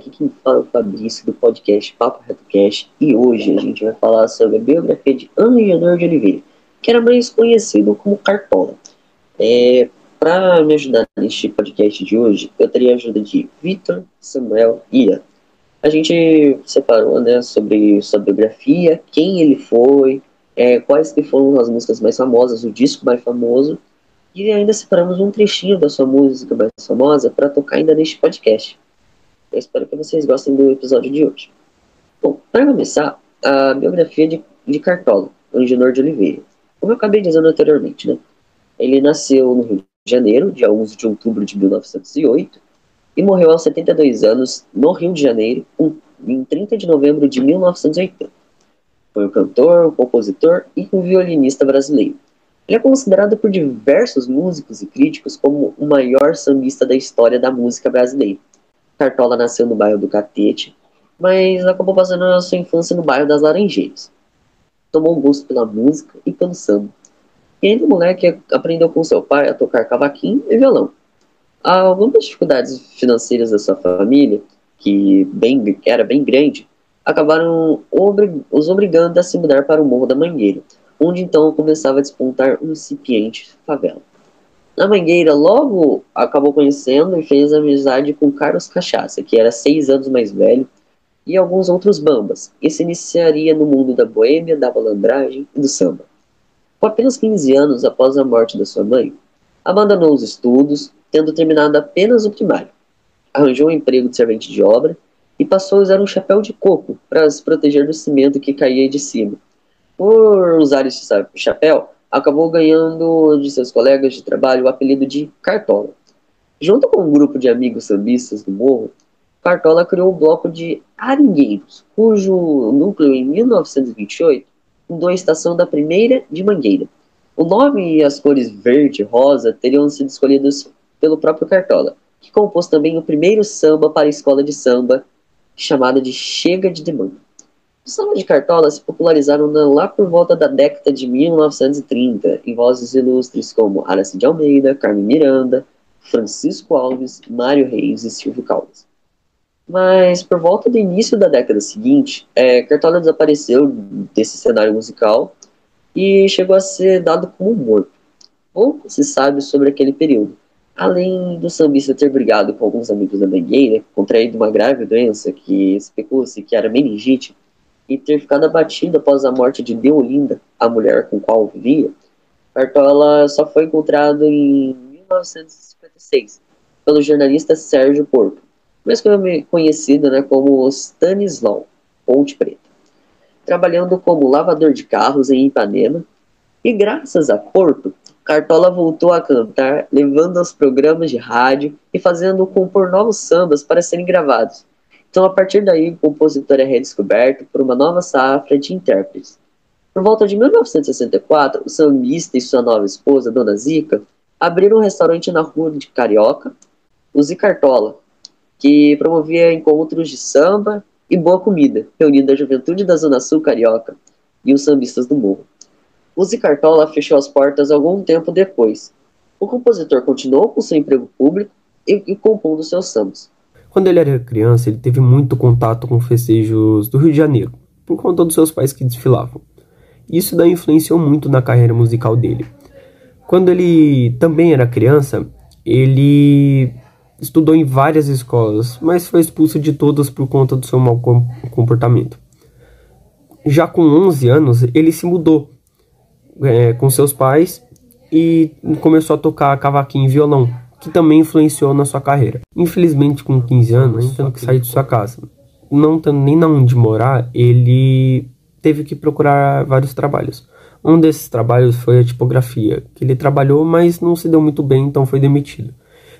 aqui quem fala é o Fabrício do podcast Papo Reto Cast e hoje a gente vai falar sobre a biografia de Angenor de Oliveira, que era mais conhecido como Cartola. É, Para me ajudar neste podcast de hoje, eu teria a ajuda de Vitor, Samuel e Ian. A gente separou né, sobre sua biografia, quem ele foi, é, quais que foram as músicas mais famosas, o disco mais famoso e ainda separamos um trechinho da sua música mais famosa para tocar ainda neste podcast. Eu espero que vocês gostem do episódio de hoje. Bom, para começar, a biografia de, de Cartola, Angenor de Oliveira. Como eu acabei dizendo anteriormente, né? Ele nasceu no Rio de Janeiro, dia 11 de outubro de 1908, e morreu aos 72 anos no Rio de Janeiro, em 30 de novembro de 1980. Foi um cantor, um compositor e um violinista brasileiro. Ele é considerado por diversos músicos e críticos como o maior sambista da história da música brasileira. Cartola nasceu no bairro do Catete, mas acabou passando a sua infância no bairro das Laranjeiras. Tomou gosto pela música e pelo samba. E ainda moleque aprendeu com seu pai a tocar cavaquinho e violão. Algumas dificuldades financeiras da sua família, que bem, era bem grande, acabaram obrig os obrigando a se mudar para o Morro da Mangueira, onde então começava a despontar um incipiente favela. Na Mangueira, logo acabou conhecendo e fez amizade com Carlos Cachaça, que era seis anos mais velho, e alguns outros bambas, e se iniciaria no mundo da boêmia, da malandragem e do samba. Com apenas 15 anos após a morte da sua mãe, abandonou os estudos, tendo terminado apenas o primário. Arranjou um emprego de servente de obra e passou a usar um chapéu de coco para se proteger do cimento que caía de cima por usar esse chapéu, acabou ganhando de seus colegas de trabalho o apelido de Cartola. Junto com um grupo de amigos sambistas do morro, Cartola criou o bloco de Aringueiros, cujo núcleo em 1928 fundou a estação da primeira de Mangueira. O nome e as cores verde e rosa teriam sido escolhidos pelo próprio Cartola, que compôs também o primeiro samba para a escola de samba, chamada de Chega de Demanda. Os sambas de Cartola se popularizaram lá por volta da década de 1930, em vozes ilustres como Aracide Almeida, Carmen Miranda, Francisco Alves, Mário Reis e Silvio Caldas. Mas por volta do início da década seguinte, é, Cartola desapareceu desse cenário musical e chegou a ser dado como morto. Pouco se sabe sobre aquele período. Além do sambista ter brigado com alguns amigos da Mangueira, contraído uma grave doença que especula-se que era meningite, e ter ficado abatida após a morte de Deolinda, a mulher com qual vivia, Cartola só foi encontrado em 1956 pelo jornalista Sérgio Porto, mais conhecido né, como Stanislau Ponte Preta, trabalhando como lavador de carros em Ipanema, e graças a Porto, Cartola voltou a cantar, levando aos programas de rádio e fazendo compor novos sambas para serem gravados, então, a partir daí, o compositor é redescoberto por uma nova safra de intérpretes. Por volta de 1964, o sambista e sua nova esposa, Dona Zica, abriram um restaurante na rua de Carioca, o Zicartola, que promovia encontros de samba e boa comida, reunindo a juventude da Zona Sul Carioca e os sambistas do morro. O Zicartola fechou as portas algum tempo depois. O compositor continuou com seu emprego público e, e compondo seus sambas. Quando ele era criança, ele teve muito contato com festejos do Rio de Janeiro, por conta dos seus pais que desfilavam. Isso daí influenciou muito na carreira musical dele. Quando ele também era criança, ele estudou em várias escolas, mas foi expulso de todas por conta do seu mau comportamento. Já com 11 anos, ele se mudou é, com seus pais e começou a tocar cavaquinho e violão, que também influenciou na sua carreira. Infelizmente, com 15 anos, tendo que sair de sua casa, não tendo nem na onde morar, ele teve que procurar vários trabalhos. Um desses trabalhos foi a tipografia, que ele trabalhou, mas não se deu muito bem, então foi demitido.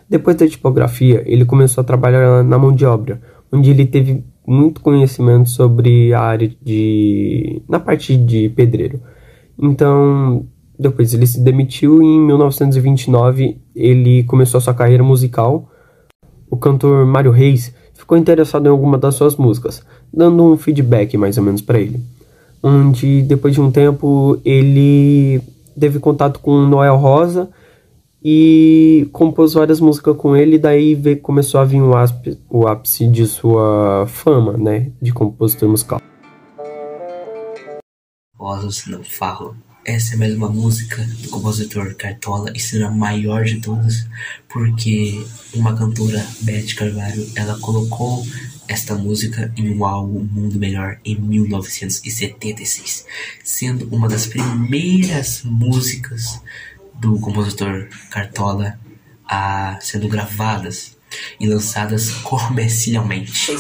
Depois da tipografia, ele começou a trabalhar na mão de obra, onde ele teve muito conhecimento sobre a área de. na parte de pedreiro. Então, depois ele se demitiu e em 1929 ele começou a sua carreira musical. O cantor Mário Reis ficou interessado em alguma das suas músicas, dando um feedback mais ou menos para ele. Onde depois de um tempo ele teve contato com Noel Rosa e compôs várias músicas com ele, e daí veio, começou a vir o ápice, o ápice de sua fama, né, de compositor musical. Vozes não falam. Essa é mais uma música do compositor Cartola e será a maior de todas, porque uma cantora, Beth Carvalho, ela colocou esta música em um álbum Mundo Melhor em 1976, sendo uma das primeiras músicas do compositor Cartola a sendo gravadas e lançadas comercialmente.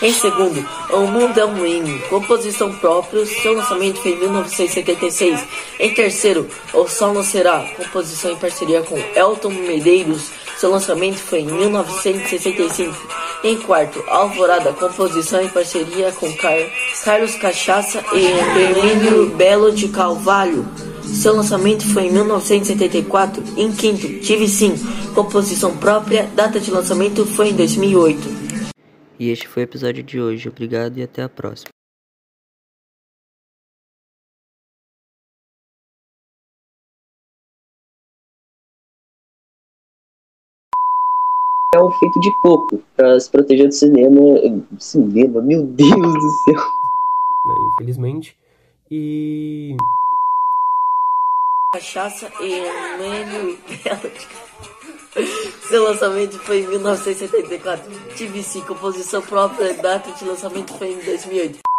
Em segundo, O Mundo é um Hino, composição própria, seu lançamento foi em 1976. Em terceiro, O Sol Não Será, composição em parceria com Elton Medeiros, seu lançamento foi em 1965. Em quarto, Alvorada, composição em parceria com Car Carlos Cachaça e Hermínio Belo de Carvalho. Seu lançamento foi em 1974. Em quinto, Tive Sim, composição própria, data de lançamento foi em 2008. E este foi o episódio de hoje. Obrigado e até a próxima. É um feito de coco para se proteger do cinema. Cinema, meu Deus do céu. Né, infelizmente. E Cachaça e Mano Seu lançamento foi em 1974. TVC, composição própria, data de lançamento foi em 2008.